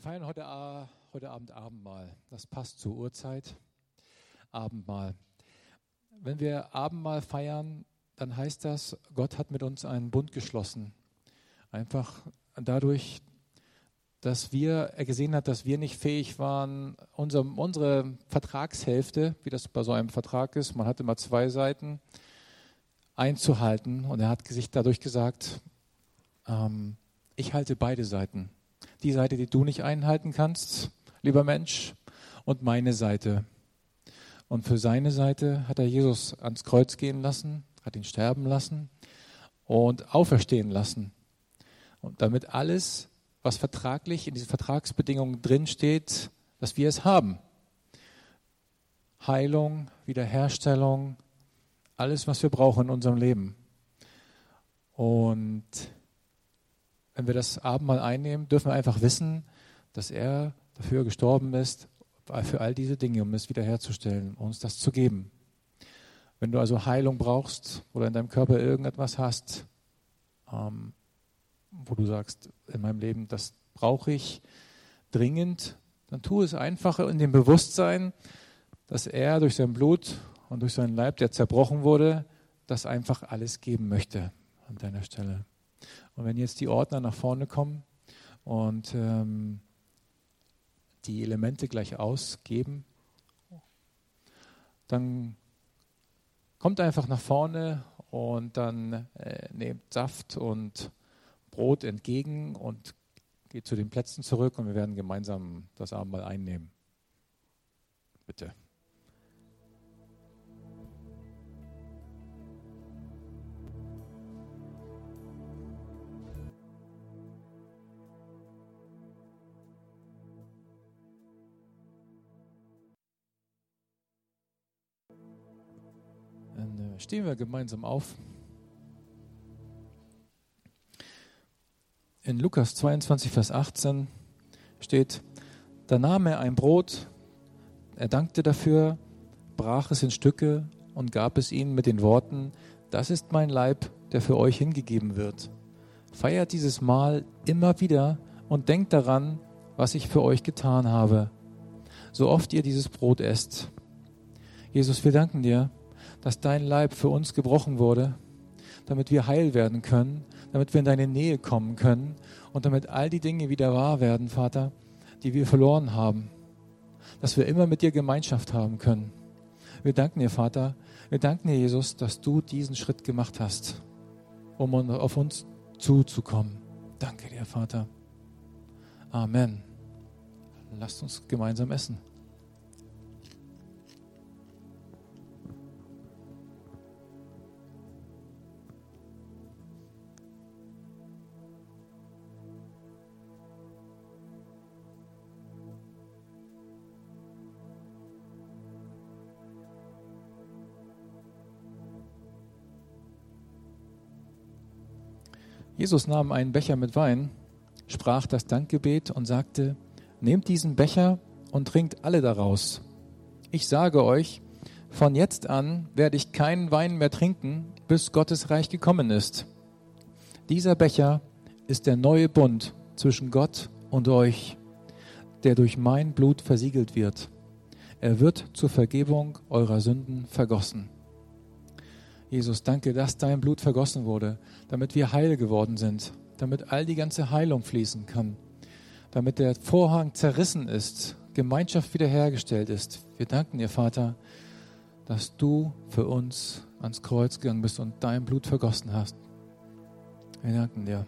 Wir feiern heute, heute Abend Abendmahl. Das passt zur Uhrzeit. Abendmahl. Wenn wir Abendmahl feiern, dann heißt das, Gott hat mit uns einen Bund geschlossen. Einfach dadurch, dass wir, er gesehen hat, dass wir nicht fähig waren, unsere, unsere Vertragshälfte, wie das bei so einem Vertrag ist, man hat immer zwei Seiten, einzuhalten. Und er hat sich dadurch gesagt, ähm, ich halte beide Seiten. Die Seite, die du nicht einhalten kannst, lieber Mensch, und meine Seite. Und für seine Seite hat er Jesus ans Kreuz gehen lassen, hat ihn sterben lassen und auferstehen lassen. Und damit alles was vertraglich in diesen Vertragsbedingungen drinsteht, dass wir es haben. Heilung, Wiederherstellung, alles, was wir brauchen in unserem Leben. Und wenn wir das Abendmahl einnehmen, dürfen wir einfach wissen, dass er dafür gestorben ist, für all diese Dinge, um es wiederherzustellen, um uns das zu geben. Wenn du also Heilung brauchst oder in deinem Körper irgendetwas hast, ähm, wo du sagst, in meinem Leben, das brauche ich dringend, dann tu es einfach in dem Bewusstsein, dass er durch sein Blut und durch seinen Leib, der zerbrochen wurde, das einfach alles geben möchte an deiner Stelle. Und wenn jetzt die Ordner nach vorne kommen und ähm, die Elemente gleich ausgeben, dann kommt einfach nach vorne und dann äh, nehmt Saft und Brot entgegen und geht zu den Plätzen zurück und wir werden gemeinsam das Abendmahl einnehmen. Bitte. Stehen wir gemeinsam auf. in Lukas 22, Vers 18 steht, da nahm er ein Brot, er dankte dafür, brach es in Stücke und gab es ihnen mit den Worten, das ist mein Leib, der für euch hingegeben wird. Feiert dieses Mahl immer wieder und denkt daran, was ich für euch getan habe, so oft ihr dieses Brot esst. Jesus, wir danken dir, dass dein Leib für uns gebrochen wurde, damit wir heil werden können damit wir in deine Nähe kommen können und damit all die Dinge wieder wahr werden, Vater, die wir verloren haben. Dass wir immer mit dir Gemeinschaft haben können. Wir danken dir, Vater. Wir danken dir, Jesus, dass du diesen Schritt gemacht hast, um auf uns zuzukommen. Danke dir, Vater. Amen. Lasst uns gemeinsam essen. Jesus nahm einen Becher mit Wein, sprach das Dankgebet und sagte, Nehmt diesen Becher und trinkt alle daraus. Ich sage euch, von jetzt an werde ich keinen Wein mehr trinken, bis Gottes Reich gekommen ist. Dieser Becher ist der neue Bund zwischen Gott und euch, der durch mein Blut versiegelt wird. Er wird zur Vergebung eurer Sünden vergossen. Jesus, danke, dass dein Blut vergossen wurde, damit wir heil geworden sind, damit all die ganze Heilung fließen kann, damit der Vorhang zerrissen ist, Gemeinschaft wiederhergestellt ist. Wir danken dir, Vater, dass du für uns ans Kreuz gegangen bist und dein Blut vergossen hast. Wir danken dir.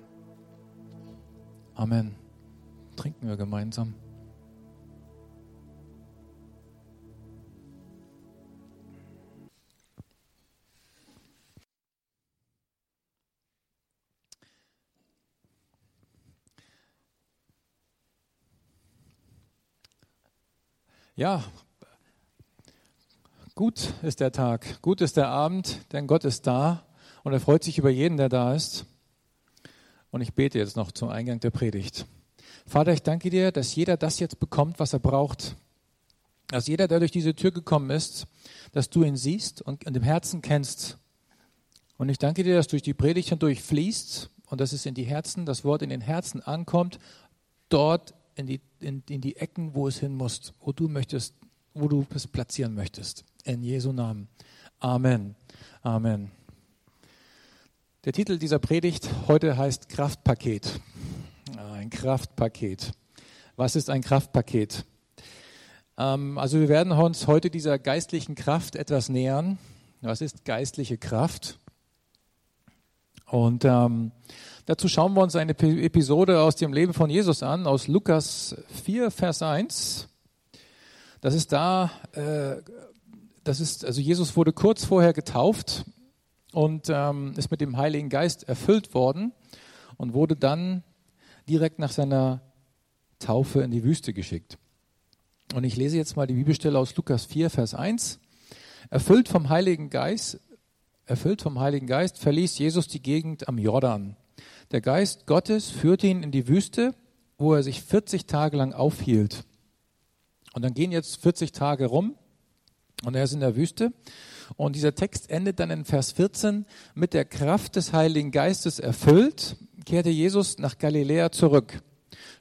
Amen. Trinken wir gemeinsam. Ja, gut ist der Tag, gut ist der Abend, denn Gott ist da und er freut sich über jeden, der da ist. Und ich bete jetzt noch zum Eingang der Predigt. Vater, ich danke dir, dass jeder das jetzt bekommt, was er braucht. Dass jeder, der durch diese Tür gekommen ist, dass du ihn siehst und dem Herzen kennst. Und ich danke dir, dass durch die Predigt hindurch fließt und dass es in die Herzen, das Wort in den Herzen ankommt, dort in die, in, in die Ecken, wo es hin muss, wo du möchtest, wo du es platzieren möchtest. In Jesu Namen. Amen. Amen. Der Titel dieser Predigt heute heißt Kraftpaket. Ein Kraftpaket. Was ist ein Kraftpaket? Ähm, also wir werden uns heute dieser geistlichen Kraft etwas nähern. Was ist geistliche Kraft? Und ähm, Dazu schauen wir uns eine Episode aus dem Leben von Jesus an, aus Lukas 4, Vers 1. Das ist da, äh, das ist, also Jesus wurde kurz vorher getauft und ähm, ist mit dem Heiligen Geist erfüllt worden und wurde dann direkt nach seiner Taufe in die Wüste geschickt. Und ich lese jetzt mal die Bibelstelle aus Lukas 4, Vers 1. Erfüllt vom Heiligen Geist, erfüllt vom Heiligen Geist verließ Jesus die Gegend am Jordan. Der Geist Gottes führte ihn in die Wüste, wo er sich 40 Tage lang aufhielt. Und dann gehen jetzt 40 Tage rum und er ist in der Wüste. Und dieser Text endet dann in Vers 14 mit der Kraft des Heiligen Geistes erfüllt, kehrte Jesus nach Galiläa zurück.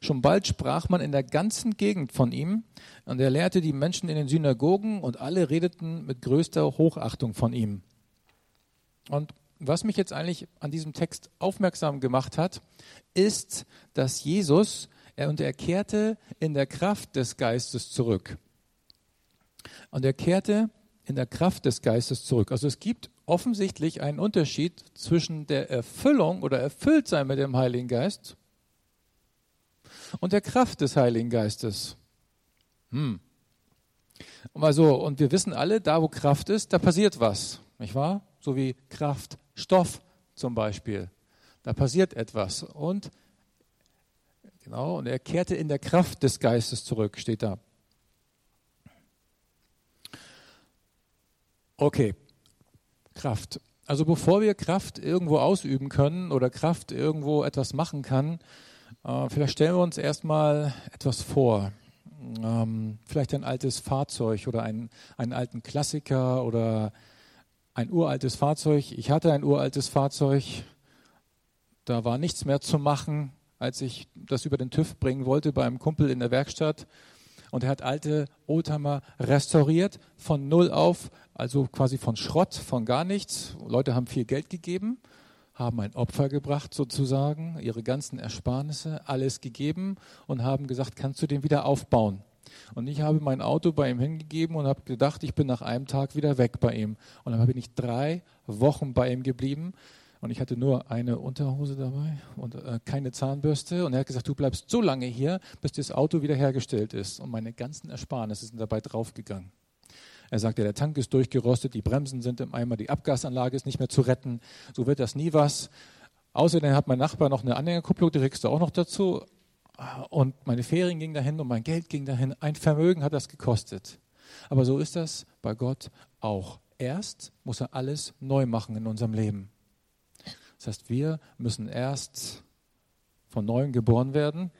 Schon bald sprach man in der ganzen Gegend von ihm und er lehrte die Menschen in den Synagogen und alle redeten mit größter Hochachtung von ihm. Und was mich jetzt eigentlich an diesem Text aufmerksam gemacht hat, ist, dass Jesus, er, und er kehrte in der Kraft des Geistes zurück. Und er kehrte in der Kraft des Geistes zurück. Also es gibt offensichtlich einen Unterschied zwischen der Erfüllung oder Erfülltsein mit dem Heiligen Geist und der Kraft des Heiligen Geistes. Hm. Also, und wir wissen alle, da wo Kraft ist, da passiert was, nicht wahr? So wie Kraft Stoff zum Beispiel. Da passiert etwas. Und genau, und er kehrte in der Kraft des Geistes zurück, steht da. Okay, Kraft. Also bevor wir Kraft irgendwo ausüben können oder Kraft irgendwo etwas machen kann, äh, vielleicht stellen wir uns erstmal etwas vor. Ähm, vielleicht ein altes Fahrzeug oder ein, einen alten Klassiker oder ein uraltes Fahrzeug. Ich hatte ein uraltes Fahrzeug. Da war nichts mehr zu machen, als ich das über den TÜV bringen wollte bei einem Kumpel in der Werkstatt. Und er hat alte Oldtimer restauriert von null auf, also quasi von Schrott, von gar nichts. Leute haben viel Geld gegeben, haben ein Opfer gebracht sozusagen, ihre ganzen Ersparnisse, alles gegeben und haben gesagt, kannst du den wieder aufbauen? Und ich habe mein Auto bei ihm hingegeben und habe gedacht, ich bin nach einem Tag wieder weg bei ihm. Und dann bin ich drei Wochen bei ihm geblieben. Und ich hatte nur eine Unterhose dabei und äh, keine Zahnbürste. Und er hat gesagt, du bleibst so lange hier, bis das Auto wiederhergestellt ist. Und meine ganzen Ersparnisse sind dabei draufgegangen. Er sagte, der Tank ist durchgerostet, die Bremsen sind im Eimer, die Abgasanlage ist nicht mehr zu retten. So wird das nie was. Außerdem hat mein Nachbar noch eine Anhängerkupplung, die kriegst du auch noch dazu. Und meine Ferien gingen dahin und mein Geld ging dahin. Ein Vermögen hat das gekostet. Aber so ist das bei Gott auch. Erst muss er alles neu machen in unserem Leben. Das heißt, wir müssen erst von neuem geboren werden,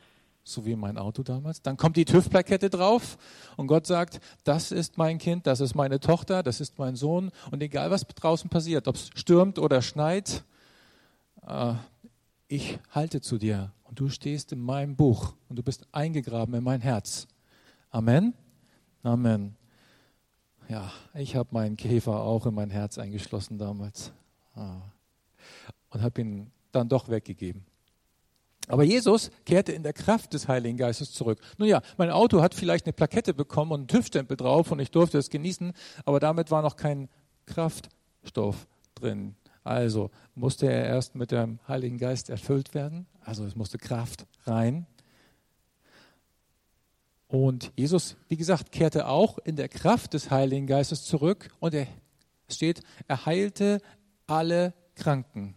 so wie mein Auto damals. Dann kommt die TÜV-Plakette drauf und Gott sagt, das ist mein Kind, das ist meine Tochter, das ist mein Sohn. Und egal, was draußen passiert, ob es stürmt oder schneit, äh, ich halte zu dir und du stehst in meinem Buch und du bist eingegraben in mein Herz. Amen. Amen. Ja, ich habe meinen Käfer auch in mein Herz eingeschlossen damals ah. und habe ihn dann doch weggegeben. Aber Jesus kehrte in der Kraft des Heiligen Geistes zurück. Nun ja, mein Auto hat vielleicht eine Plakette bekommen und einen TÜV-Stempel drauf und ich durfte es genießen, aber damit war noch kein Kraftstoff drin. Also musste er erst mit dem Heiligen Geist erfüllt werden. Also es musste Kraft rein. Und Jesus, wie gesagt, kehrte auch in der Kraft des Heiligen Geistes zurück und er steht, er heilte alle Kranken.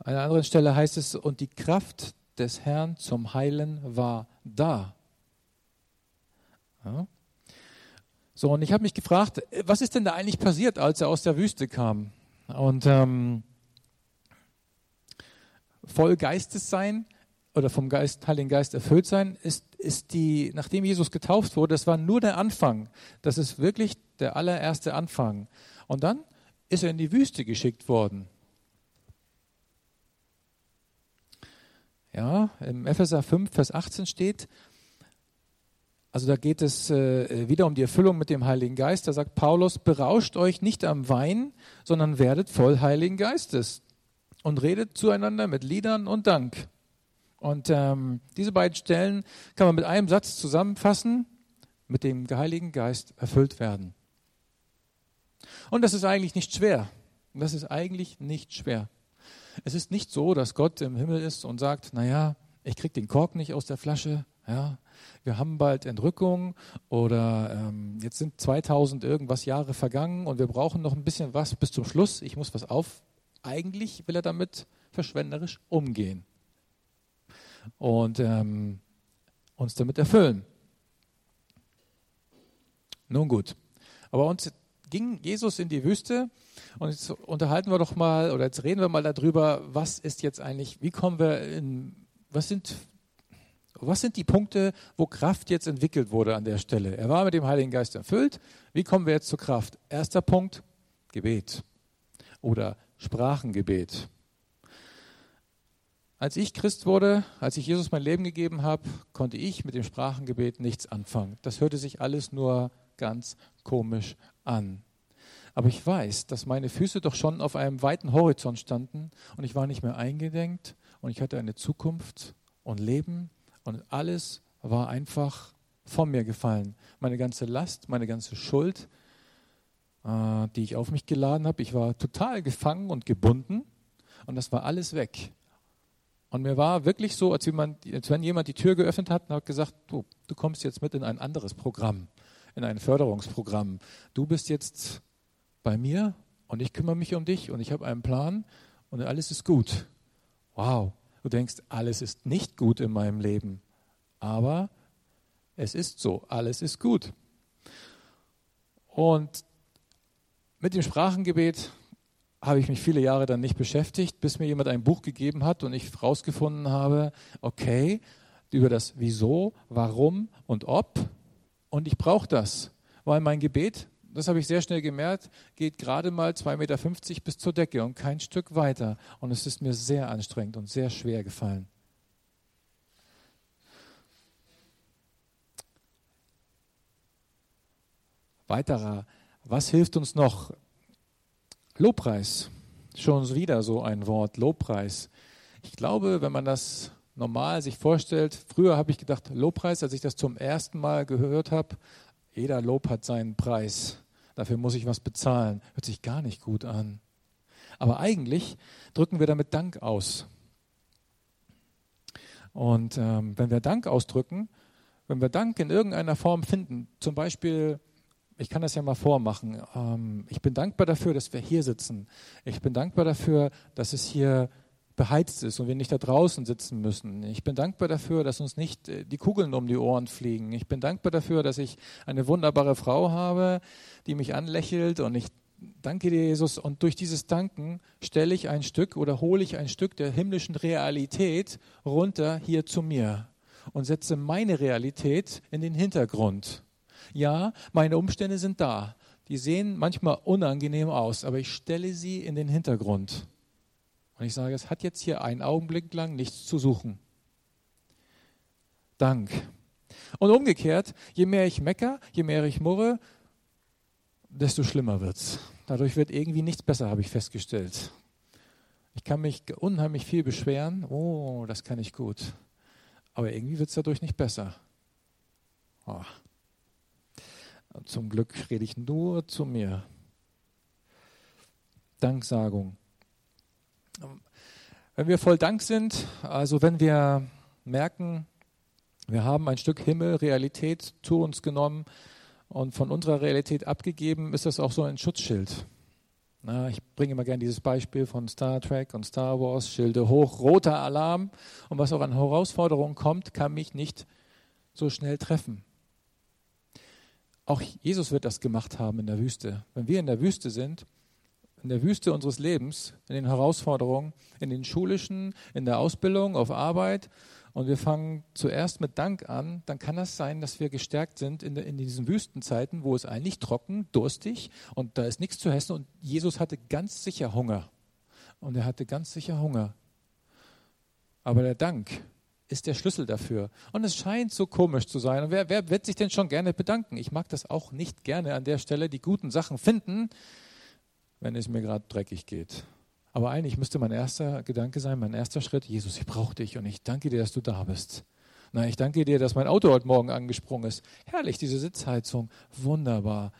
An einer anderen Stelle heißt es, und die Kraft des Herrn zum Heilen war da. Ja. So, und ich habe mich gefragt, was ist denn da eigentlich passiert, als er aus der Wüste kam? Und ähm, voll Geistes sein oder vom Geist, Heiligen Geist erfüllt sein, ist, ist die, nachdem Jesus getauft wurde, das war nur der Anfang. Das ist wirklich der allererste Anfang. Und dann ist er in die Wüste geschickt worden. Ja, im Epheser 5, Vers 18 steht, also da geht es äh, wieder um die Erfüllung mit dem Heiligen Geist. Da sagt Paulus, berauscht euch nicht am Wein, sondern werdet voll Heiligen Geistes und redet zueinander mit Liedern und Dank. Und ähm, diese beiden Stellen kann man mit einem Satz zusammenfassen, mit dem Heiligen Geist erfüllt werden. Und das ist eigentlich nicht schwer. Das ist eigentlich nicht schwer. Es ist nicht so, dass Gott im Himmel ist und sagt, naja, ich kriege den Kork nicht aus der Flasche, ja, wir haben bald Entrückung oder ähm, jetzt sind 2000 irgendwas Jahre vergangen und wir brauchen noch ein bisschen was bis zum Schluss. Ich muss was auf. Eigentlich will er damit verschwenderisch umgehen und ähm, uns damit erfüllen. Nun gut, aber uns ging Jesus in die Wüste und jetzt unterhalten wir doch mal oder jetzt reden wir mal darüber, was ist jetzt eigentlich, wie kommen wir in, was sind, was sind die Punkte, wo Kraft jetzt entwickelt wurde an der Stelle? Er war mit dem Heiligen Geist erfüllt. Wie kommen wir jetzt zur Kraft? Erster Punkt, Gebet oder Sprachengebet. Als ich Christ wurde, als ich Jesus mein Leben gegeben habe, konnte ich mit dem Sprachengebet nichts anfangen. Das hörte sich alles nur ganz komisch an. Aber ich weiß, dass meine Füße doch schon auf einem weiten Horizont standen und ich war nicht mehr eingedenkt und ich hatte eine Zukunft und Leben und alles war einfach von mir gefallen. Meine ganze Last, meine ganze Schuld, äh, die ich auf mich geladen habe, ich war total gefangen und gebunden und das war alles weg. Und mir war wirklich so, als, jemand, als wenn jemand die Tür geöffnet hat und hat gesagt, du, du kommst jetzt mit in ein anderes Programm, in ein Förderungsprogramm. Du bist jetzt bei mir und ich kümmere mich um dich und ich habe einen Plan und alles ist gut. Wow, du denkst, alles ist nicht gut in meinem Leben. Aber es ist so, alles ist gut. Und mit dem Sprachengebet habe ich mich viele Jahre dann nicht beschäftigt, bis mir jemand ein Buch gegeben hat und ich herausgefunden habe, okay, über das Wieso, Warum und Ob. Und ich brauche das, weil mein Gebet, das habe ich sehr schnell gemerkt, geht gerade mal 2,50 Meter bis zur Decke und kein Stück weiter. Und es ist mir sehr anstrengend und sehr schwer gefallen. Weiterer, was hilft uns noch Lobpreis, schon wieder so ein Wort, Lobpreis. Ich glaube, wenn man das normal sich vorstellt, früher habe ich gedacht, Lobpreis, als ich das zum ersten Mal gehört habe, jeder Lob hat seinen Preis. Dafür muss ich was bezahlen. Hört sich gar nicht gut an. Aber eigentlich drücken wir damit Dank aus. Und ähm, wenn wir Dank ausdrücken, wenn wir Dank in irgendeiner Form finden, zum Beispiel ich kann das ja mal vormachen. Ähm, ich bin dankbar dafür, dass wir hier sitzen. Ich bin dankbar dafür, dass es hier beheizt ist und wir nicht da draußen sitzen müssen. Ich bin dankbar dafür, dass uns nicht äh, die Kugeln um die Ohren fliegen. Ich bin dankbar dafür, dass ich eine wunderbare Frau habe, die mich anlächelt und ich danke dir, Jesus. Und durch dieses Danken stelle ich ein Stück oder hole ich ein Stück der himmlischen Realität runter hier zu mir und setze meine Realität in den Hintergrund. Ja, meine Umstände sind da. Die sehen manchmal unangenehm aus, aber ich stelle sie in den Hintergrund. Und ich sage, es hat jetzt hier einen Augenblick lang nichts zu suchen. Dank. Und umgekehrt, je mehr ich mecker, je mehr ich murre, desto schlimmer wird es. Dadurch wird irgendwie nichts besser, habe ich festgestellt. Ich kann mich unheimlich viel beschweren. Oh, das kann ich gut. Aber irgendwie wird es dadurch nicht besser. Oh. Zum Glück rede ich nur zu mir. Danksagung. Wenn wir voll Dank sind, also wenn wir merken, wir haben ein Stück Himmel, Realität zu uns genommen und von unserer Realität abgegeben, ist das auch so ein Schutzschild. Na, ich bringe immer gerne dieses Beispiel von Star Trek und Star Wars, Schilde hoch, roter Alarm und was auch an Herausforderungen kommt, kann mich nicht so schnell treffen. Auch Jesus wird das gemacht haben in der Wüste. Wenn wir in der Wüste sind, in der Wüste unseres Lebens, in den Herausforderungen, in den schulischen, in der Ausbildung, auf Arbeit, und wir fangen zuerst mit Dank an, dann kann das sein, dass wir gestärkt sind in, in diesen Wüstenzeiten, wo es eigentlich trocken, durstig und da ist nichts zu essen. Und Jesus hatte ganz sicher Hunger. Und er hatte ganz sicher Hunger. Aber der Dank ist der Schlüssel dafür. Und es scheint so komisch zu sein. Und wer, wer wird sich denn schon gerne bedanken? Ich mag das auch nicht gerne an der Stelle, die guten Sachen finden, wenn es mir gerade dreckig geht. Aber eigentlich müsste mein erster Gedanke sein, mein erster Schritt, Jesus, ich brauche dich und ich danke dir, dass du da bist. Na, ich danke dir, dass mein Auto heute Morgen angesprungen ist. Herrlich, diese Sitzheizung, wunderbar.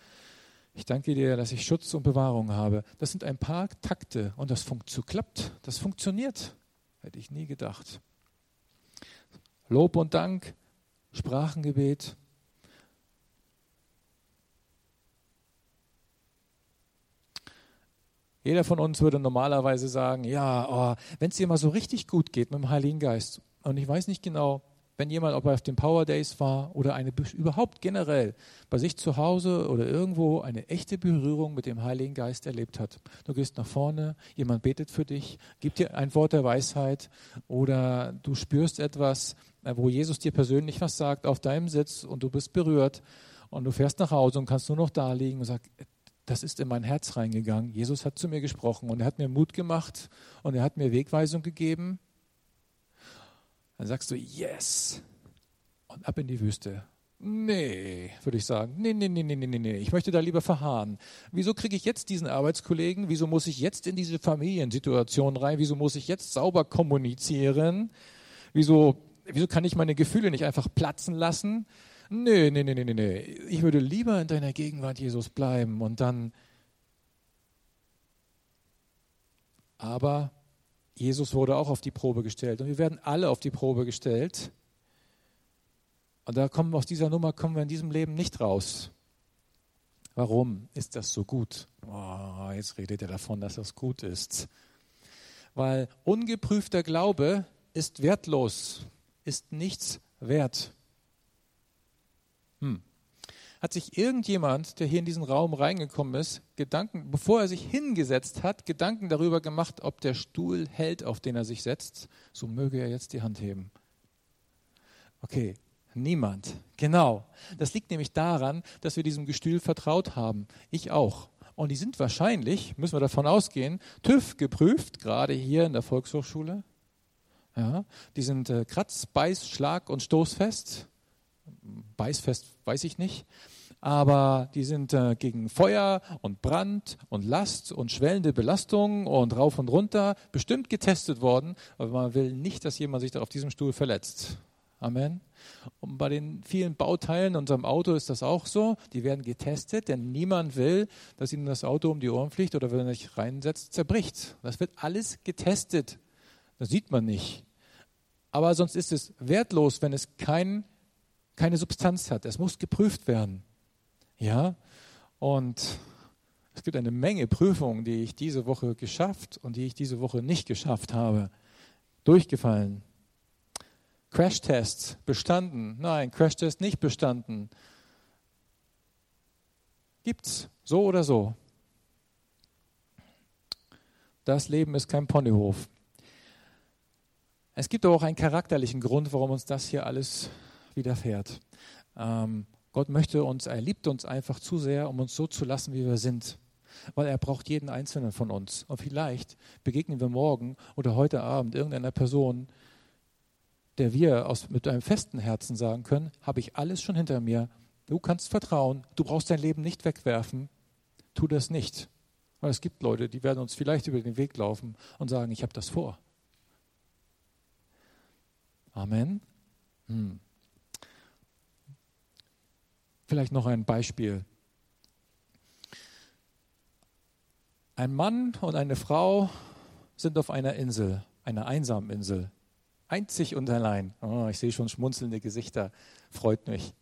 Ich danke dir, dass ich Schutz und Bewahrung habe. Das sind ein paar Takte und das funkt. Das funktioniert. Hätte ich nie gedacht. Lob und Dank, Sprachengebet. Jeder von uns würde normalerweise sagen, ja, oh, wenn es dir mal so richtig gut geht mit dem Heiligen Geist. Und ich weiß nicht genau, wenn jemand, ob er auf den Power Days war oder eine überhaupt generell bei sich zu Hause oder irgendwo eine echte Berührung mit dem Heiligen Geist erlebt hat. Du gehst nach vorne, jemand betet für dich, gibt dir ein Wort der Weisheit oder du spürst etwas, wo Jesus dir persönlich was sagt auf deinem Sitz und du bist berührt und du fährst nach Hause und kannst nur noch da liegen und sagst, das ist in mein Herz reingegangen. Jesus hat zu mir gesprochen und er hat mir Mut gemacht und er hat mir Wegweisung gegeben dann sagst du, yes. Und ab in die Wüste. Nee, würde ich sagen. Nee, nee, nee, nee, nee, nee. Ich möchte da lieber verharren. Wieso kriege ich jetzt diesen Arbeitskollegen? Wieso muss ich jetzt in diese Familiensituation rein? Wieso muss ich jetzt sauber kommunizieren? Wieso, wieso kann ich meine Gefühle nicht einfach platzen lassen? Nee, nee, nee, nee, nee. Ich würde lieber in deiner Gegenwart, Jesus, bleiben und dann. Aber Jesus wurde auch auf die Probe gestellt und wir werden alle auf die Probe gestellt. Und da kommen aus dieser Nummer kommen wir in diesem Leben nicht raus. Warum ist das so gut? Oh, jetzt redet er davon, dass das gut ist. Weil ungeprüfter Glaube ist wertlos, ist nichts wert. Hm hat sich irgendjemand, der hier in diesen Raum reingekommen ist, Gedanken, bevor er sich hingesetzt hat, Gedanken darüber gemacht, ob der Stuhl hält, auf den er sich setzt, so möge er jetzt die Hand heben. Okay, niemand. Genau. Das liegt nämlich daran, dass wir diesem Gestühl vertraut haben. Ich auch. Und die sind wahrscheinlich, müssen wir davon ausgehen, TÜV geprüft, gerade hier in der Volkshochschule. Ja, die sind äh, kratz-, beiß-, schlag- und stoßfest beißfest weiß ich nicht, aber die sind äh, gegen Feuer und Brand und Last und schwellende Belastung und rauf und runter bestimmt getestet worden, aber man will nicht, dass jemand sich da auf diesem Stuhl verletzt. Amen. Und bei den vielen Bauteilen in unserem Auto ist das auch so. Die werden getestet, denn niemand will, dass ihnen das Auto um die Ohren fliegt oder wenn er sich reinsetzt, zerbricht. Das wird alles getestet. Das sieht man nicht. Aber sonst ist es wertlos, wenn es kein keine Substanz hat. Es muss geprüft werden. Ja, und es gibt eine Menge Prüfungen, die ich diese Woche geschafft und die ich diese Woche nicht geschafft habe. Durchgefallen. Crashtests bestanden. Nein, Crashtest nicht bestanden. Gibt's so oder so. Das Leben ist kein Ponyhof. Es gibt aber auch einen charakterlichen Grund, warum uns das hier alles widerfährt. Ähm, Gott möchte uns, er liebt uns einfach zu sehr, um uns so zu lassen, wie wir sind. Weil er braucht jeden Einzelnen von uns. Und vielleicht begegnen wir morgen oder heute Abend irgendeiner Person, der wir aus, mit einem festen Herzen sagen können, habe ich alles schon hinter mir. Du kannst vertrauen, du brauchst dein Leben nicht wegwerfen. Tu das nicht. Weil es gibt Leute, die werden uns vielleicht über den Weg laufen und sagen, ich habe das vor. Amen. Hm. Vielleicht noch ein Beispiel. Ein Mann und eine Frau sind auf einer Insel, einer einsamen Insel, einzig und allein. Oh, ich sehe schon schmunzelnde Gesichter, freut mich.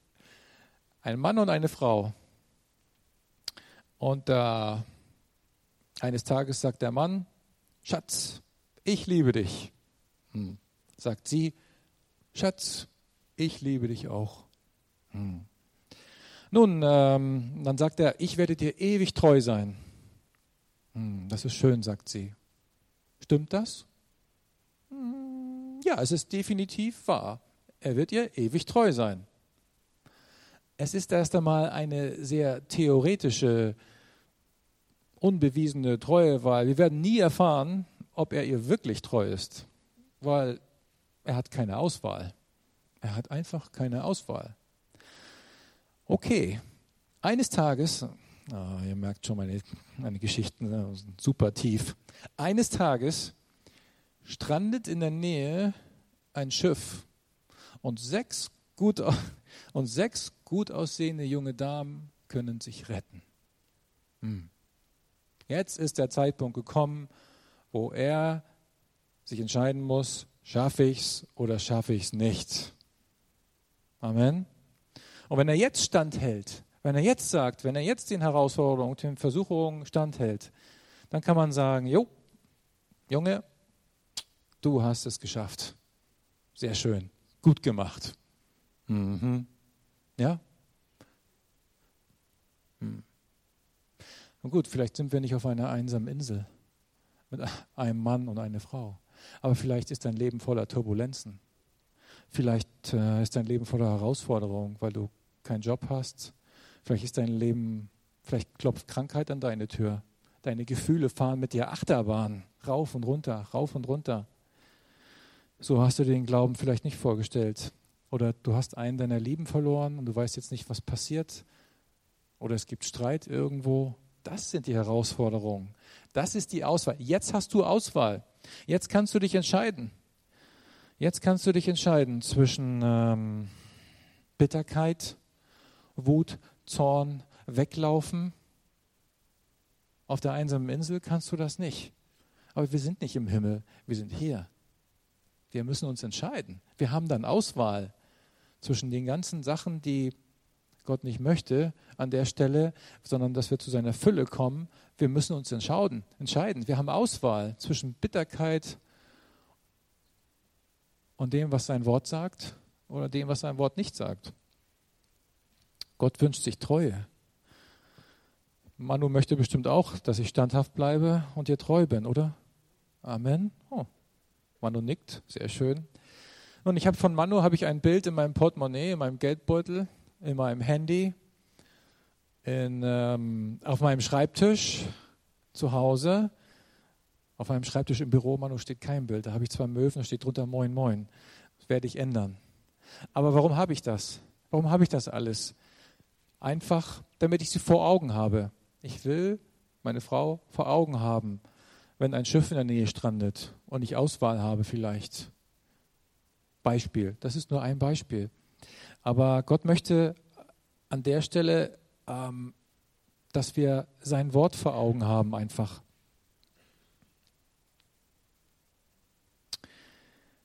Ein Mann und eine Frau. Und äh, eines Tages sagt der Mann, Schatz, ich liebe dich. Hm. Sagt sie, Schatz, ich liebe dich auch. Hm. Nun, ähm, dann sagt er, ich werde dir ewig treu sein. Hm, das ist schön, sagt sie. Stimmt das? Hm, ja, es ist definitiv wahr. Er wird ihr ewig treu sein. Es ist erst einmal eine sehr theoretische, unbewiesene Treue, weil wir werden nie erfahren, ob er ihr wirklich treu ist, weil er hat keine Auswahl. Er hat einfach keine Auswahl. Okay, eines Tages, oh, ihr merkt schon meine, meine Geschichten ne, super tief. Eines Tages strandet in der Nähe ein Schiff und sechs gut, und sechs gut aussehende junge Damen können sich retten. Hm. Jetzt ist der Zeitpunkt gekommen, wo er sich entscheiden muss, schaffe ich es oder schaffe ich es nicht. Amen. Und wenn er jetzt standhält, wenn er jetzt sagt, wenn er jetzt den Herausforderungen, den Versuchungen standhält, dann kann man sagen, jo, Junge, du hast es geschafft. Sehr schön, gut gemacht. Mhm. Ja? Hm. Und gut, vielleicht sind wir nicht auf einer einsamen Insel mit einem Mann und einer Frau. Aber vielleicht ist dein Leben voller Turbulenzen. Vielleicht äh, ist dein Leben voller Herausforderungen, weil du keinen Job hast. Vielleicht ist dein Leben, vielleicht klopft Krankheit an deine Tür. Deine Gefühle fahren mit dir Achterbahn, rauf und runter, rauf und runter. So hast du dir den Glauben vielleicht nicht vorgestellt. Oder du hast einen deiner Lieben verloren und du weißt jetzt nicht, was passiert. Oder es gibt Streit irgendwo. Das sind die Herausforderungen. Das ist die Auswahl. Jetzt hast du Auswahl. Jetzt kannst du dich entscheiden. Jetzt kannst du dich entscheiden zwischen ähm, Bitterkeit, Wut, Zorn, Weglaufen. Auf der einsamen Insel kannst du das nicht. Aber wir sind nicht im Himmel, wir sind hier. Wir müssen uns entscheiden. Wir haben dann Auswahl zwischen den ganzen Sachen, die Gott nicht möchte an der Stelle, sondern dass wir zu seiner Fülle kommen. Wir müssen uns entscheiden. entscheiden. Wir haben Auswahl zwischen Bitterkeit und dem, was sein Wort sagt, oder dem, was sein Wort nicht sagt. Gott wünscht sich Treue. Manu möchte bestimmt auch, dass ich standhaft bleibe und dir treu bin, oder? Amen. Oh, Manu nickt, sehr schön. Und ich habe von Manu habe ich ein Bild in meinem Portemonnaie, in meinem Geldbeutel, in meinem Handy, in, ähm, auf meinem Schreibtisch zu Hause. Auf meinem Schreibtisch im Büro, Manu, steht kein Bild. Da habe ich zwar Möwen, da steht drunter Moin Moin. Das werde ich ändern. Aber warum habe ich das? Warum habe ich das alles? Einfach, damit ich sie vor Augen habe. Ich will meine Frau vor Augen haben, wenn ein Schiff in der Nähe strandet und ich Auswahl habe vielleicht. Beispiel. Das ist nur ein Beispiel. Aber Gott möchte an der Stelle, ähm, dass wir sein Wort vor Augen haben einfach.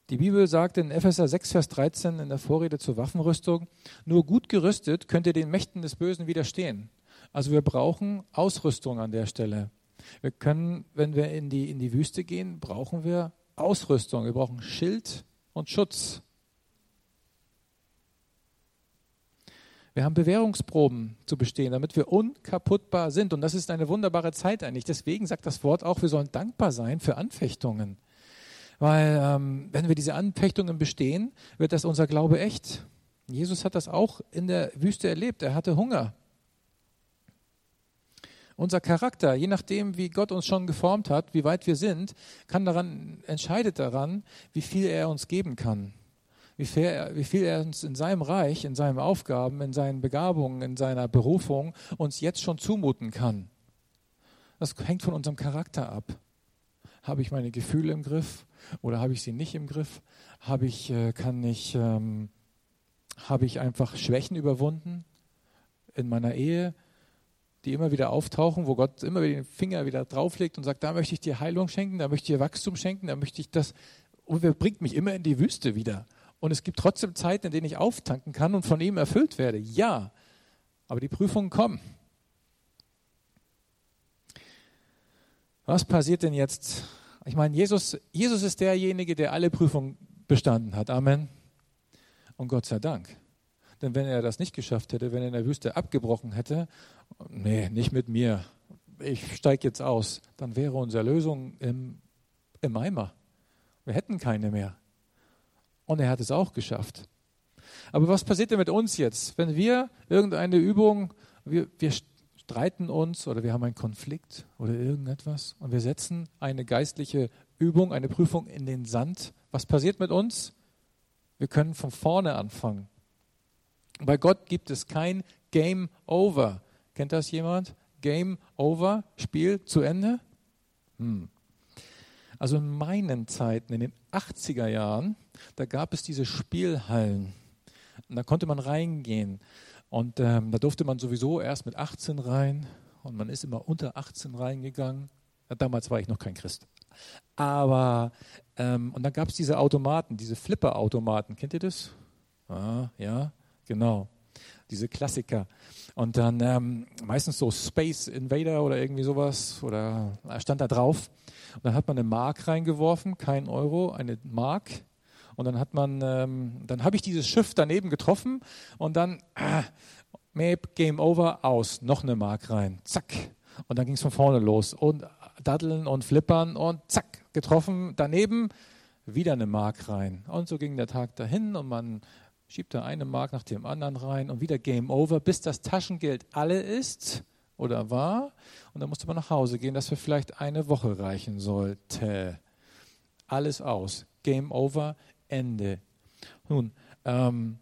Die Bibel sagt in Epheser 6, Vers 13 in der Vorrede zur Waffenrüstung, nur gut gerüstet könnt ihr den Mächten des Bösen widerstehen. Also wir brauchen Ausrüstung an der Stelle. Wir können, wenn wir in die, in die Wüste gehen, brauchen wir Ausrüstung. Wir brauchen Schild und Schutz. Wir haben Bewährungsproben zu bestehen, damit wir unkaputtbar sind. Und das ist eine wunderbare Zeit eigentlich. Deswegen sagt das Wort auch, wir sollen dankbar sein für Anfechtungen. Weil ähm, wenn wir diese Anfechtungen bestehen, wird das unser Glaube echt. Jesus hat das auch in der Wüste erlebt. Er hatte Hunger. Unser Charakter, je nachdem, wie Gott uns schon geformt hat, wie weit wir sind, kann daran, entscheidet daran, wie viel er uns geben kann. Wie viel, er, wie viel er uns in seinem Reich, in seinen Aufgaben, in seinen Begabungen, in seiner Berufung uns jetzt schon zumuten kann. Das hängt von unserem Charakter ab. Habe ich meine Gefühle im Griff oder habe ich sie nicht im Griff? Habe ich, äh, kann ich, ähm, habe ich einfach Schwächen überwunden in meiner Ehe, die immer wieder auftauchen, wo Gott immer wieder den Finger wieder drauflegt und sagt, da möchte ich dir Heilung schenken, da möchte ich dir Wachstum schenken, da möchte ich das, und er bringt mich immer in die Wüste wieder. Und es gibt trotzdem Zeiten, in denen ich auftanken kann und von ihm erfüllt werde. Ja, aber die Prüfungen kommen. Was passiert denn jetzt? Ich meine, Jesus, Jesus ist derjenige, der alle Prüfungen bestanden hat. Amen. Und Gott sei Dank. Denn wenn er das nicht geschafft hätte, wenn er in der Wüste abgebrochen hätte, nee, nicht mit mir, ich steige jetzt aus, dann wäre unsere Lösung im, im Eimer. Wir hätten keine mehr. Und er hat es auch geschafft. Aber was passiert denn mit uns jetzt, wenn wir irgendeine Übung, wir, wir streiten uns oder wir haben einen Konflikt oder irgendetwas und wir setzen eine geistliche Übung, eine Prüfung in den Sand? Was passiert mit uns? Wir können von vorne anfangen. Bei Gott gibt es kein Game Over. Kennt das jemand? Game Over, Spiel zu Ende? Hm. Also in meinen Zeiten, in den 80er Jahren, da gab es diese Spielhallen. Und da konnte man reingehen. Und ähm, da durfte man sowieso erst mit 18 rein. Und man ist immer unter 18 reingegangen. Ja, damals war ich noch kein Christ. Aber, ähm, und dann gab es diese Automaten, diese Flipper-Automaten. Kennt ihr das? Ah, ja, genau. Diese Klassiker. Und dann ähm, meistens so Space Invader oder irgendwie sowas. Oder stand da drauf. Und dann hat man eine Mark reingeworfen, kein Euro, eine Mark. Und dann hat man, ähm, dann habe ich dieses Schiff daneben getroffen und dann äh, Map, Game Over, aus, noch eine Mark rein, zack. Und dann ging es von vorne los und Daddeln und Flippern und zack, getroffen, daneben wieder eine Mark rein. Und so ging der Tag dahin und man schiebt da eine Mark nach dem anderen rein und wieder Game Over, bis das Taschengeld alle ist oder war. Und dann musste man nach Hause gehen, dass wir vielleicht eine Woche reichen sollte. Alles aus. Game Over, Ende. Nun, ähm,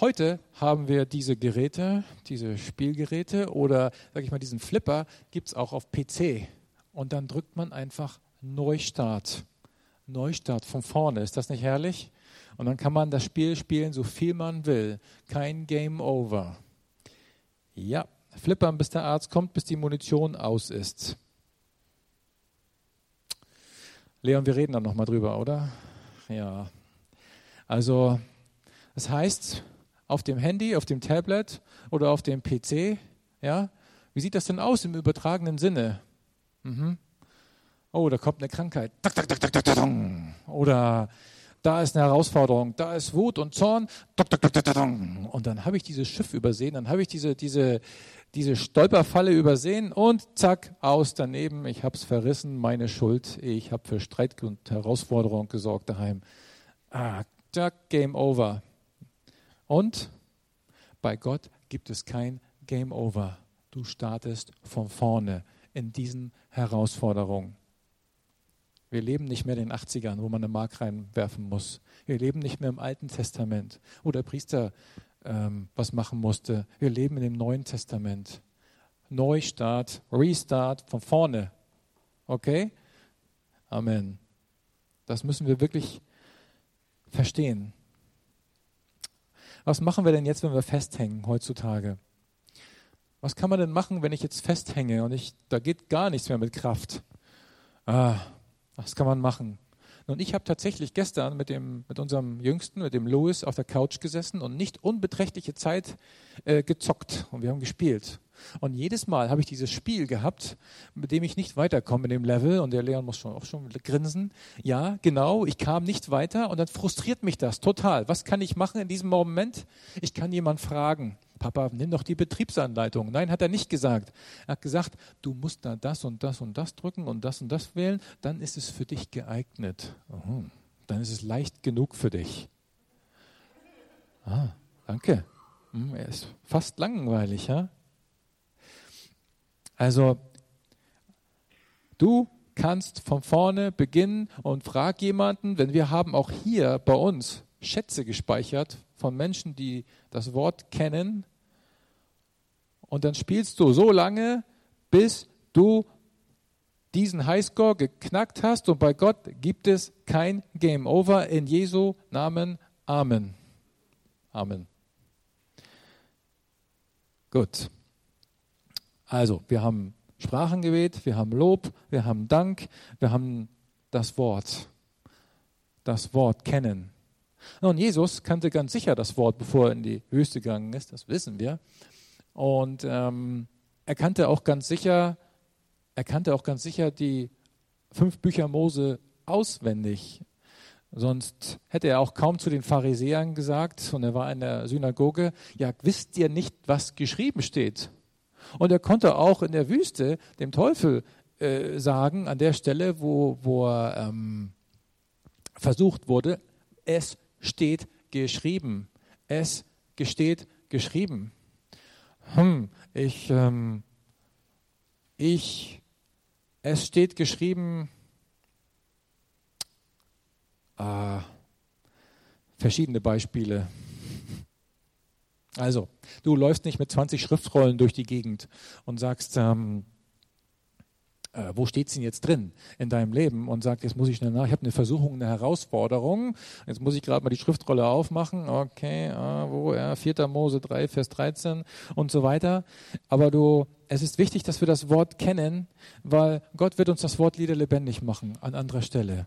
heute haben wir diese Geräte, diese Spielgeräte oder, sag ich mal, diesen Flipper gibt es auch auf PC. Und dann drückt man einfach Neustart. Neustart von vorne. Ist das nicht herrlich? Und dann kann man das Spiel spielen, so viel man will. Kein Game Over. Ja, flippern, bis der Arzt kommt, bis die Munition aus ist. Leon, wir reden dann nochmal drüber, oder? Ja. Also, das heißt, auf dem Handy, auf dem Tablet oder auf dem PC, ja, wie sieht das denn aus im übertragenen Sinne? Mhm. Oh, da kommt eine Krankheit. Oder da ist eine Herausforderung, da ist Wut und Zorn. Und dann habe ich dieses Schiff übersehen, dann habe ich diese, diese, diese Stolperfalle übersehen und zack, aus daneben. Ich habe es verrissen, meine Schuld. Ich habe für Streit und Herausforderung gesorgt daheim. Ah, zack, Game Over. Und bei Gott gibt es kein Game Over. Du startest von vorne in diesen Herausforderungen. Wir leben nicht mehr in den 80ern, wo man eine Mark reinwerfen muss. Wir leben nicht mehr im Alten Testament, wo der Priester ähm, was machen musste. Wir leben in dem Neuen Testament. Neustart, Restart von vorne. Okay? Amen. Das müssen wir wirklich verstehen. Was machen wir denn jetzt, wenn wir festhängen heutzutage? Was kann man denn machen, wenn ich jetzt festhänge und ich, da geht gar nichts mehr mit Kraft? Ah, was kann man machen? Und ich habe tatsächlich gestern mit, dem, mit unserem Jüngsten, mit dem Louis, auf der Couch gesessen und nicht unbeträchtliche Zeit äh, gezockt. Und wir haben gespielt. Und jedes Mal habe ich dieses Spiel gehabt, mit dem ich nicht weiterkomme in dem Level. Und der Leon muss schon auch schon grinsen. Ja, genau, ich kam nicht weiter und dann frustriert mich das total. Was kann ich machen in diesem Moment? Ich kann jemanden fragen. Papa, nimm doch die Betriebsanleitung. Nein, hat er nicht gesagt. Er hat gesagt, du musst da das und das und das drücken und das und das wählen, dann ist es für dich geeignet. Oh, dann ist es leicht genug für dich. Ah, danke. Hm, er ist fast langweilig, ja? Also, du kannst von vorne beginnen und frag jemanden, wenn wir haben auch hier bei uns Schätze gespeichert von Menschen, die das Wort kennen. Und dann spielst du so lange, bis du diesen Highscore geknackt hast. Und bei Gott gibt es kein Game Over. In Jesu Namen. Amen. Amen. Gut. Also, wir haben Sprachengebet, wir haben Lob, wir haben Dank, wir haben das Wort. Das Wort kennen. Und Jesus kannte ganz sicher das Wort, bevor er in die Wüste gegangen ist, das wissen wir. Und ähm, er kannte auch ganz sicher, er kannte auch ganz sicher die fünf Bücher Mose auswendig. Sonst hätte er auch kaum zu den Pharisäern gesagt, und er war in der Synagoge, ja, wisst ihr nicht, was geschrieben steht? Und er konnte auch in der Wüste dem Teufel äh, sagen, an der Stelle, wo, wo er ähm, versucht wurde, es steht geschrieben. Es gesteht geschrieben. Hm, ich, ähm, ich, es steht geschrieben, äh, verschiedene Beispiele. Also, du läufst nicht mit 20 Schriftrollen durch die Gegend und sagst, ähm, äh, wo steht es denn jetzt drin in deinem Leben und sagt, jetzt muss ich schnell nach, ich habe eine Versuchung, eine Herausforderung, jetzt muss ich gerade mal die Schriftrolle aufmachen, okay, äh, wo, ja, 4. Mose 3, Vers 13 und so weiter. Aber du, es ist wichtig, dass wir das Wort kennen, weil Gott wird uns das Wort wieder lebendig machen an anderer Stelle.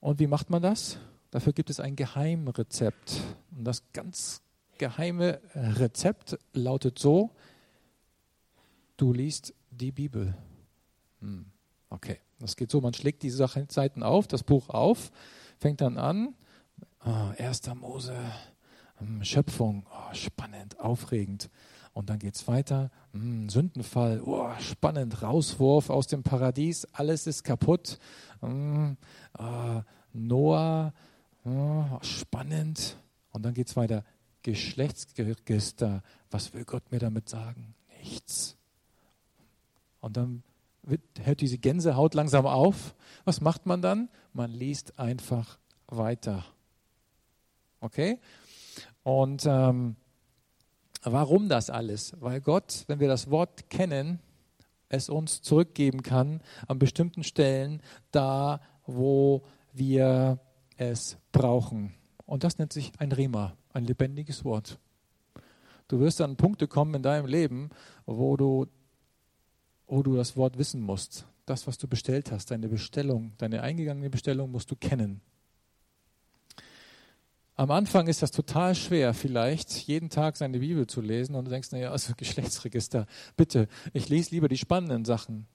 Und wie macht man das? Dafür gibt es ein Geheimrezept. Und das ganz geheime Rezept lautet so, du liest die Bibel. Hm, okay, das geht so, man schlägt diese Seiten auf, das Buch auf, fängt dann an, ah, 1. Mose, hm, Schöpfung, oh, spannend, aufregend. Und dann geht es weiter, hm, Sündenfall, oh, spannend, Rauswurf aus dem Paradies, alles ist kaputt. Hm, äh, Noah, oh, spannend. Und dann geht es weiter, Geschlechtsregister, was will Gott mir damit sagen? Nichts. Und dann wird, hört diese Gänsehaut langsam auf. Was macht man dann? Man liest einfach weiter. Okay? Und ähm, warum das alles? Weil Gott, wenn wir das Wort kennen, es uns zurückgeben kann an bestimmten Stellen, da wo wir es brauchen. Und das nennt sich ein Rema, ein lebendiges Wort. Du wirst an Punkte kommen in deinem Leben, wo du wo du das Wort wissen musst. Das, was du bestellt hast, deine Bestellung, deine eingegangene Bestellung musst du kennen. Am Anfang ist das total schwer, vielleicht jeden Tag seine Bibel zu lesen und du denkst, naja, also Geschlechtsregister, bitte, ich lese lieber die spannenden Sachen.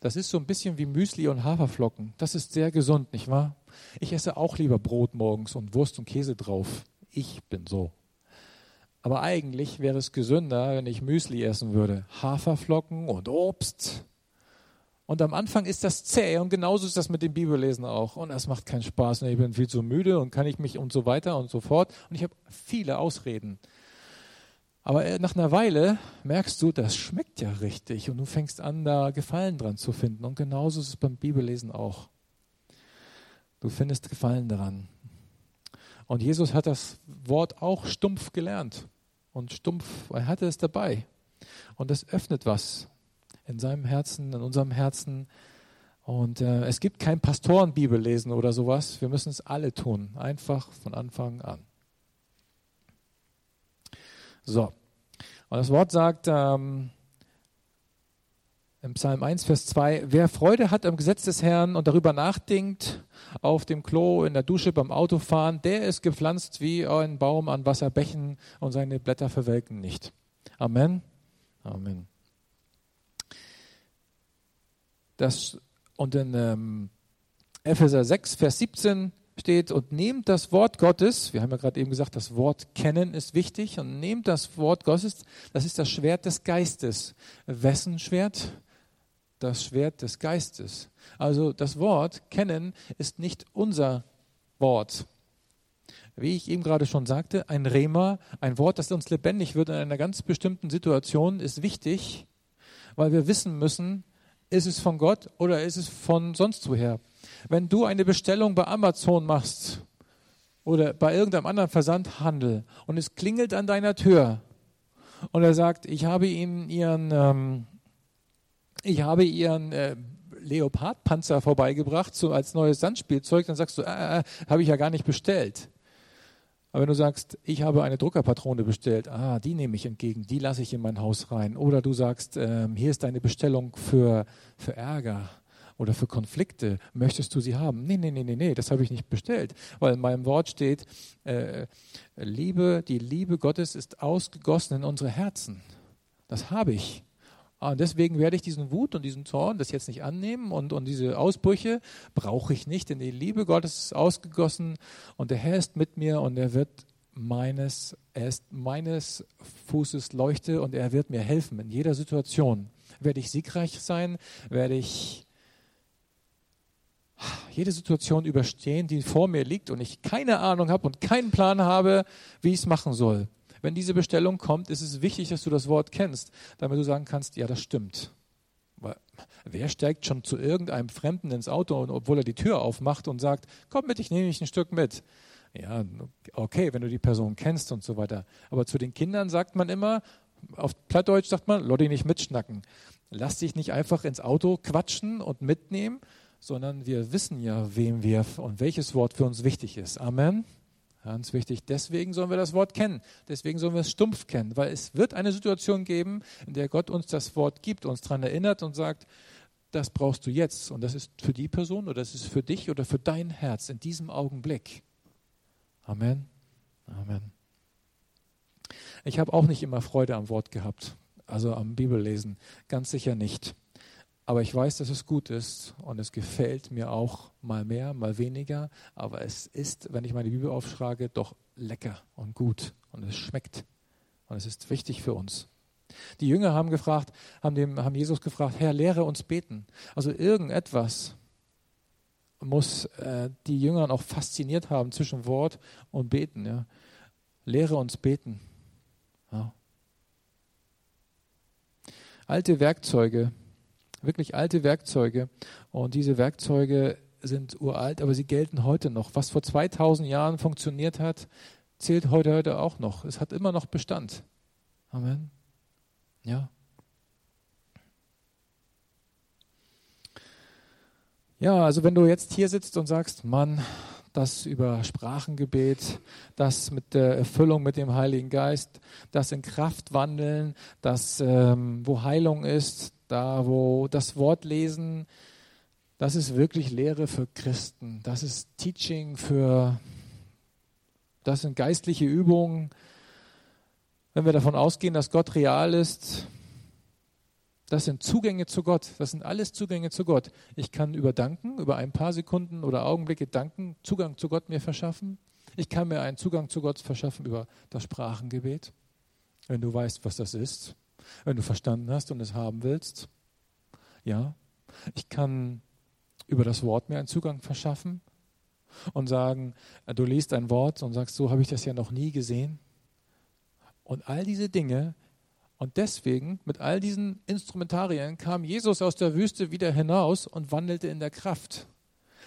Das ist so ein bisschen wie Müsli und Haferflocken. Das ist sehr gesund, nicht wahr? Ich esse auch lieber Brot morgens und Wurst und Käse drauf. Ich bin so. Aber eigentlich wäre es gesünder, wenn ich Müsli essen würde. Haferflocken und Obst. Und am Anfang ist das zäh und genauso ist das mit dem Bibellesen auch. Und es macht keinen Spaß und ich bin viel zu müde und kann ich mich und so weiter und so fort. Und ich habe viele Ausreden. Aber äh, nach einer Weile merkst du, das schmeckt ja richtig und du fängst an, da Gefallen dran zu finden. Und genauso ist es beim Bibellesen auch. Du findest Gefallen daran. Und Jesus hat das Wort auch stumpf gelernt und stumpf, er hatte es dabei. Und es öffnet was in seinem Herzen, in unserem Herzen. Und äh, es gibt kein Pastorenbibellesen oder sowas. Wir müssen es alle tun, einfach von Anfang an. So, und das Wort sagt ähm, im Psalm 1, Vers 2, wer Freude hat am Gesetz des Herrn und darüber nachdenkt, auf dem Klo, in der Dusche, beim Autofahren, der ist gepflanzt wie ein Baum an Wasserbächen und seine Blätter verwelken nicht. Amen. Amen. Das, und in ähm, Epheser 6, Vers 17 steht, und nehmt das Wort Gottes, wir haben ja gerade eben gesagt, das Wort kennen ist wichtig, und nehmt das Wort Gottes, das ist das Schwert des Geistes. Wessen Schwert? Das Schwert des Geistes. Also das Wort kennen ist nicht unser Wort. Wie ich eben gerade schon sagte, ein Rema, ein Wort, das uns lebendig wird in einer ganz bestimmten Situation, ist wichtig, weil wir wissen müssen, ist es von Gott oder ist es von sonst woher. Wenn du eine Bestellung bei Amazon machst oder bei irgendeinem anderen Versandhandel und es klingelt an deiner Tür und er sagt, ich habe Ihnen Ihren, ähm, ich habe Ihren äh, Leopardpanzer vorbeigebracht so als neues Sandspielzeug, dann sagst du, äh, äh, habe ich ja gar nicht bestellt. Aber wenn du sagst, ich habe eine Druckerpatrone bestellt, ah, die nehme ich entgegen, die lasse ich in mein Haus rein. Oder du sagst, ähm, hier ist deine Bestellung für, für Ärger oder für Konflikte. Möchtest du sie haben? Nee, nee, nee, nee, nee, das habe ich nicht bestellt. Weil in meinem Wort steht, äh, Liebe, die Liebe Gottes ist ausgegossen in unsere Herzen. Das habe ich. Ah, und deswegen werde ich diesen Wut und diesen Zorn das jetzt nicht annehmen und, und diese Ausbrüche brauche ich nicht, denn die Liebe Gottes ist ausgegossen und der Herr ist mit mir und er wird meines, er ist meines Fußes Leuchte und er wird mir helfen in jeder Situation. Werde ich siegreich sein, werde ich jede Situation überstehen, die vor mir liegt und ich keine Ahnung habe und keinen Plan habe, wie ich es machen soll. Wenn diese Bestellung kommt, ist es wichtig, dass du das Wort kennst, damit du sagen kannst, ja, das stimmt. Wer steigt schon zu irgendeinem Fremden ins Auto, obwohl er die Tür aufmacht und sagt, komm mit, ich nehme dich ein Stück mit. Ja, okay, wenn du die Person kennst und so weiter. Aber zu den Kindern sagt man immer, auf Plattdeutsch sagt man, Lotti nicht mitschnacken. Lass dich nicht einfach ins Auto quatschen und mitnehmen, sondern wir wissen ja, wem wir und welches Wort für uns wichtig ist. Amen. Ganz wichtig. Deswegen sollen wir das Wort kennen. Deswegen sollen wir es stumpf kennen, weil es wird eine Situation geben, in der Gott uns das Wort gibt, uns daran erinnert und sagt, das brauchst du jetzt. Und das ist für die Person oder das ist für dich oder für dein Herz in diesem Augenblick. Amen. Amen. Ich habe auch nicht immer Freude am Wort gehabt, also am Bibellesen. Ganz sicher nicht. Aber ich weiß, dass es gut ist und es gefällt mir auch mal mehr, mal weniger. Aber es ist, wenn ich meine Bibel aufschlage, doch lecker und gut und es schmeckt. Und es ist wichtig für uns. Die Jünger haben gefragt, haben, dem, haben Jesus gefragt, Herr, lehre uns beten. Also irgendetwas muss äh, die Jünger auch fasziniert haben zwischen Wort und Beten. Ja. Lehre uns beten. Ja. Alte Werkzeuge wirklich alte Werkzeuge. Und diese Werkzeuge sind uralt, aber sie gelten heute noch. Was vor 2000 Jahren funktioniert hat, zählt heute, heute auch noch. Es hat immer noch Bestand. Amen. Ja. Ja, also wenn du jetzt hier sitzt und sagst, Mann, das über Sprachengebet, das mit der Erfüllung mit dem Heiligen Geist, das in Kraft wandeln, das, ähm, wo Heilung ist, da wo das Wort lesen, das ist wirklich Lehre für Christen. Das ist Teaching für, das sind geistliche Übungen. Wenn wir davon ausgehen, dass Gott real ist, das sind Zugänge zu Gott. Das sind alles Zugänge zu Gott. Ich kann über Danken, über ein paar Sekunden oder Augenblicke danken, Zugang zu Gott mir verschaffen. Ich kann mir einen Zugang zu Gott verschaffen über das Sprachengebet, wenn du weißt, was das ist wenn du verstanden hast und es haben willst. Ja, ich kann über das Wort mir einen Zugang verschaffen und sagen, du liest ein Wort und sagst, so habe ich das ja noch nie gesehen. Und all diese Dinge, und deswegen, mit all diesen Instrumentarien, kam Jesus aus der Wüste wieder hinaus und wandelte in der Kraft.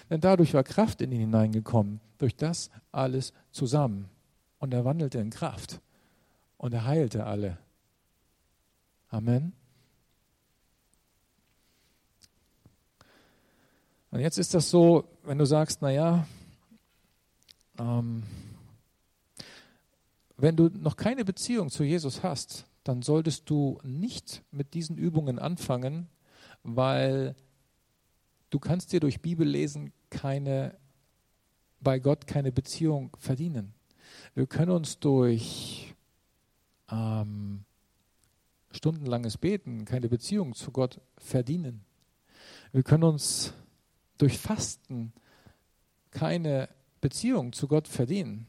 Denn dadurch war Kraft in ihn hineingekommen, durch das alles zusammen. Und er wandelte in Kraft. Und er heilte alle. Amen. Und jetzt ist das so, wenn du sagst, naja, ähm, wenn du noch keine Beziehung zu Jesus hast, dann solltest du nicht mit diesen Übungen anfangen, weil du kannst dir durch Bibellesen keine, bei Gott keine Beziehung verdienen. Wir können uns durch ähm, stundenlanges Beten, keine Beziehung zu Gott verdienen. Wir können uns durch Fasten keine Beziehung zu Gott verdienen.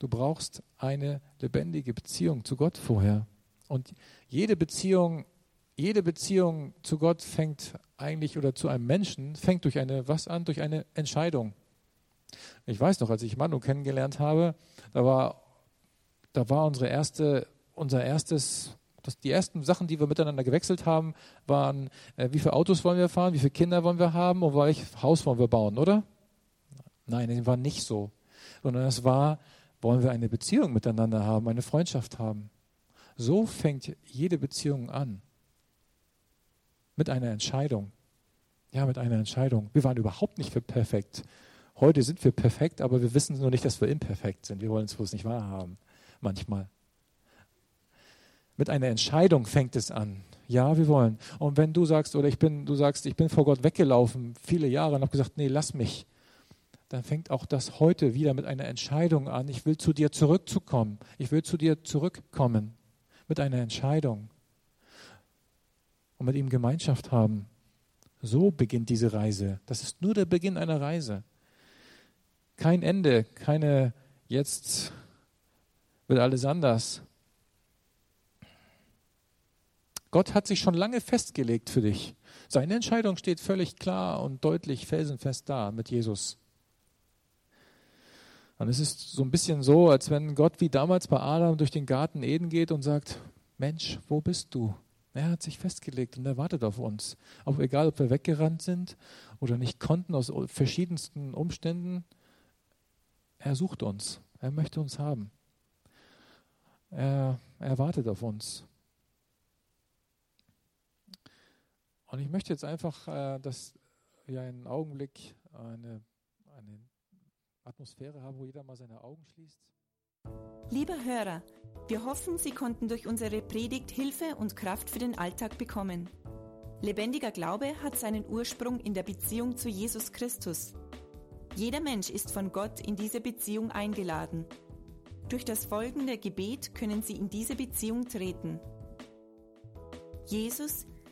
Du brauchst eine lebendige Beziehung zu Gott vorher. Und jede Beziehung, jede Beziehung zu Gott fängt eigentlich oder zu einem Menschen fängt durch eine was an? Durch eine Entscheidung. Ich weiß noch, als ich Manu kennengelernt habe, da war, da war unsere erste, unser erstes das, die ersten Sachen, die wir miteinander gewechselt haben, waren, äh, wie viele Autos wollen wir fahren, wie viele Kinder wollen wir haben und welches Haus wollen wir bauen, oder? Nein, das war nicht so. Sondern es war, wollen wir eine Beziehung miteinander haben, eine Freundschaft haben. So fängt jede Beziehung an. Mit einer Entscheidung. Ja, mit einer Entscheidung. Wir waren überhaupt nicht für perfekt. Heute sind wir perfekt, aber wir wissen nur nicht, dass wir imperfekt sind. Wir wollen es bloß nicht wahrhaben. Manchmal. Mit einer Entscheidung fängt es an. Ja, wir wollen. Und wenn du sagst, oder ich bin, du sagst, ich bin vor Gott weggelaufen, viele Jahre und habe gesagt, nee, lass mich, dann fängt auch das heute wieder mit einer Entscheidung an. Ich will zu dir zurückzukommen. Ich will zu dir zurückkommen. Mit einer Entscheidung. und mit ihm Gemeinschaft haben. So beginnt diese Reise. Das ist nur der Beginn einer Reise. Kein Ende, keine jetzt wird alles anders. Gott hat sich schon lange festgelegt für dich. Seine Entscheidung steht völlig klar und deutlich felsenfest da mit Jesus. Und es ist so ein bisschen so, als wenn Gott wie damals bei Adam durch den Garten Eden geht und sagt, Mensch, wo bist du? Er hat sich festgelegt und er wartet auf uns. Auch egal, ob wir weggerannt sind oder nicht konnten aus verschiedensten Umständen, er sucht uns. Er möchte uns haben. Er, er wartet auf uns. Und ich möchte jetzt einfach, äh, dass wir einen Augenblick, eine, eine Atmosphäre haben, wo jeder mal seine Augen schließt. Lieber Hörer, wir hoffen, Sie konnten durch unsere Predigt Hilfe und Kraft für den Alltag bekommen. Lebendiger Glaube hat seinen Ursprung in der Beziehung zu Jesus Christus. Jeder Mensch ist von Gott in diese Beziehung eingeladen. Durch das folgende Gebet können Sie in diese Beziehung treten. Jesus,